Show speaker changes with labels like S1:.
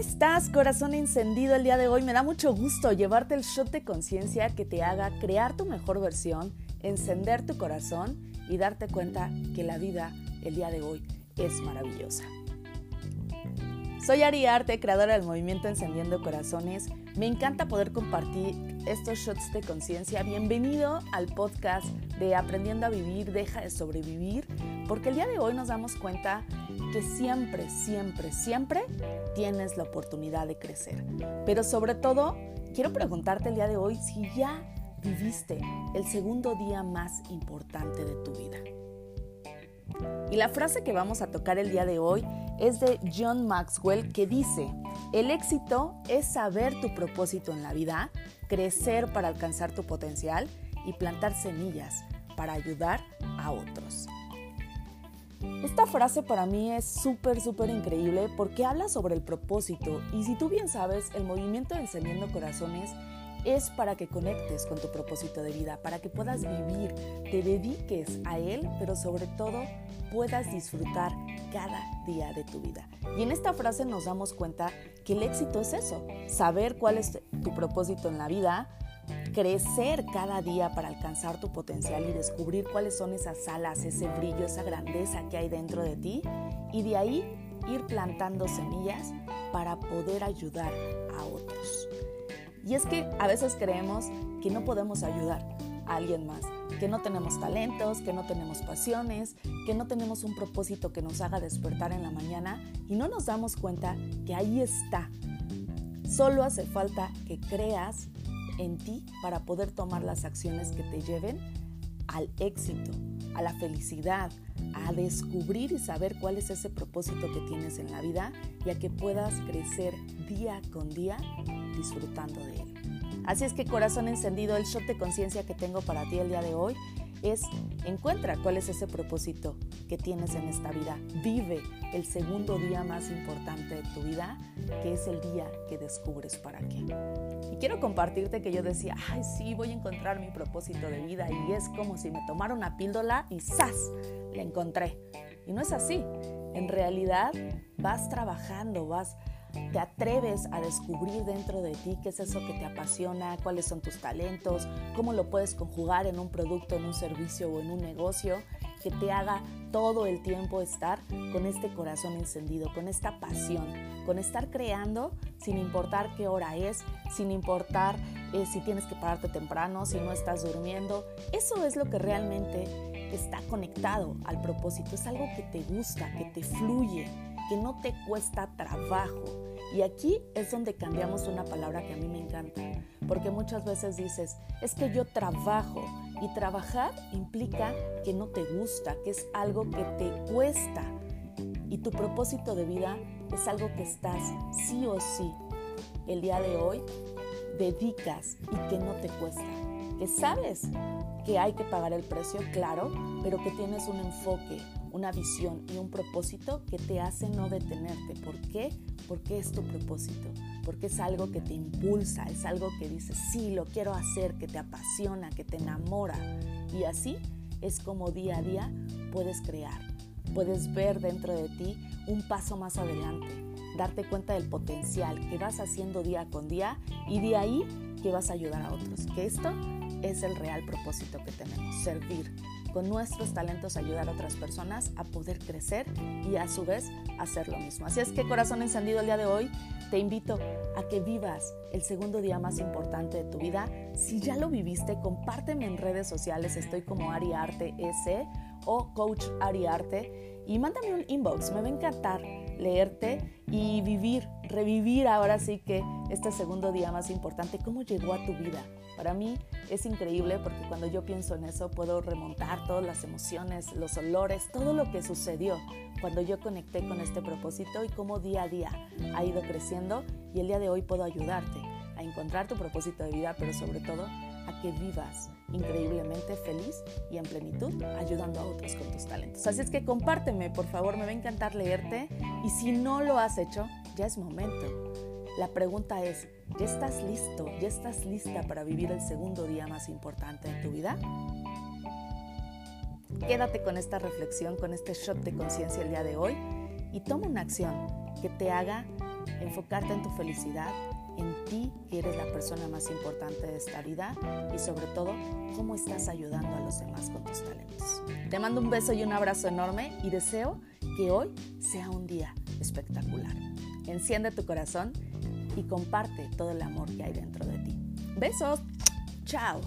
S1: estás, corazón encendido el día de hoy? Me da mucho gusto llevarte el shot de conciencia que te haga crear tu mejor versión, encender tu corazón y darte cuenta que la vida el día de hoy es maravillosa. Soy Ari Arte, creadora del movimiento Encendiendo Corazones. Me encanta poder compartir estos shots de conciencia. Bienvenido al podcast de Aprendiendo a Vivir, Deja de Sobrevivir, porque el día de hoy nos damos cuenta que siempre, siempre, siempre tienes la oportunidad de crecer. Pero sobre todo, quiero preguntarte el día de hoy si ya viviste el segundo día más importante de tu vida. Y la frase que vamos a tocar el día de hoy es de John Maxwell que dice, el éxito es saber tu propósito en la vida, crecer para alcanzar tu potencial y plantar semillas para ayudar a otros. Esta frase para mí es súper, súper increíble porque habla sobre el propósito y si tú bien sabes, el movimiento de Encendiendo Corazones es para que conectes con tu propósito de vida, para que puedas vivir, te dediques a él, pero sobre todo puedas disfrutar cada día de tu vida. Y en esta frase nos damos cuenta que el éxito es eso, saber cuál es tu propósito en la vida, crecer cada día para alcanzar tu potencial y descubrir cuáles son esas alas, ese brillo, esa grandeza que hay dentro de ti y de ahí ir plantando semillas para poder ayudar a otros. Y es que a veces creemos que no podemos ayudar a alguien más, que no tenemos talentos, que no tenemos pasiones, que no tenemos un propósito que nos haga despertar en la mañana y no nos damos cuenta que ahí está. Solo hace falta que creas en ti para poder tomar las acciones que te lleven al éxito, a la felicidad, a descubrir y saber cuál es ese propósito que tienes en la vida y a que puedas crecer día con día disfrutando de él. Así es que corazón encendido, el shot de conciencia que tengo para ti el día de hoy es encuentra cuál es ese propósito que tienes en esta vida. Vive el segundo día más importante de tu vida, que es el día que descubres para qué. Y quiero compartirte que yo decía, ay sí, voy a encontrar mi propósito de vida y es como si me tomara una píldora y ¡zas! La encontré. Y no es así. En realidad vas trabajando, vas te atreves a descubrir dentro de ti qué es eso que te apasiona, cuáles son tus talentos, cómo lo puedes conjugar en un producto, en un servicio o en un negocio que te haga todo el tiempo estar con este corazón encendido, con esta pasión, con estar creando sin importar qué hora es, sin importar eh, si tienes que pararte temprano, si no estás durmiendo. Eso es lo que realmente está conectado al propósito, es algo que te gusta, que te fluye, que no te cuesta trabajo. Y aquí es donde cambiamos una palabra que a mí me encanta, porque muchas veces dices, es que yo trabajo y trabajar implica que no te gusta, que es algo que te cuesta. Y tu propósito de vida es algo que estás sí o sí el día de hoy dedicas y que no te cuesta. Que sabes que hay que pagar el precio, claro, pero que tienes un enfoque, una visión y un propósito que te hace no detenerte. ¿Por qué? Porque es tu propósito, porque es algo que te impulsa, es algo que dices, sí, lo quiero hacer, que te apasiona, que te enamora. Y así es como día a día puedes crear, puedes ver dentro de ti un paso más adelante, darte cuenta del potencial que vas haciendo día con día y de ahí que vas a ayudar a otros. Que esto es el real propósito que tenemos, servir, con nuestros talentos ayudar a otras personas a poder crecer y a su vez hacer lo mismo. Así es que corazón encendido el día de hoy, te invito a que vivas el segundo día más importante de tu vida. Si ya lo viviste, compárteme en redes sociales, estoy como Ariarte S o Coach Ariarte y mándame un inbox, me va a encantar leerte y vivir, revivir ahora sí que este segundo día más importante, cómo llegó a tu vida. Para mí es increíble porque cuando yo pienso en eso puedo remontar todas las emociones, los olores, todo lo que sucedió cuando yo conecté con este propósito y cómo día a día ha ido creciendo y el día de hoy puedo ayudarte a encontrar tu propósito de vida, pero sobre todo a que vivas increíblemente feliz y en plenitud ayudando a otros con tus talentos. Así es que compárteme, por favor, me va a encantar leerte y si no lo has hecho, ya es momento. La pregunta es, ¿ya estás listo? ¿Ya estás lista para vivir el segundo día más importante de tu vida? Quédate con esta reflexión, con este shot de conciencia el día de hoy y toma una acción que te haga enfocarte en tu felicidad, en ti, que eres la persona más importante de esta vida y sobre todo, cómo estás ayudando a los demás con tus talentos. Te mando un beso y un abrazo enorme y deseo que hoy sea un día espectacular. Enciende tu corazón y comparte todo el amor que hay dentro de ti. Besos. Chao.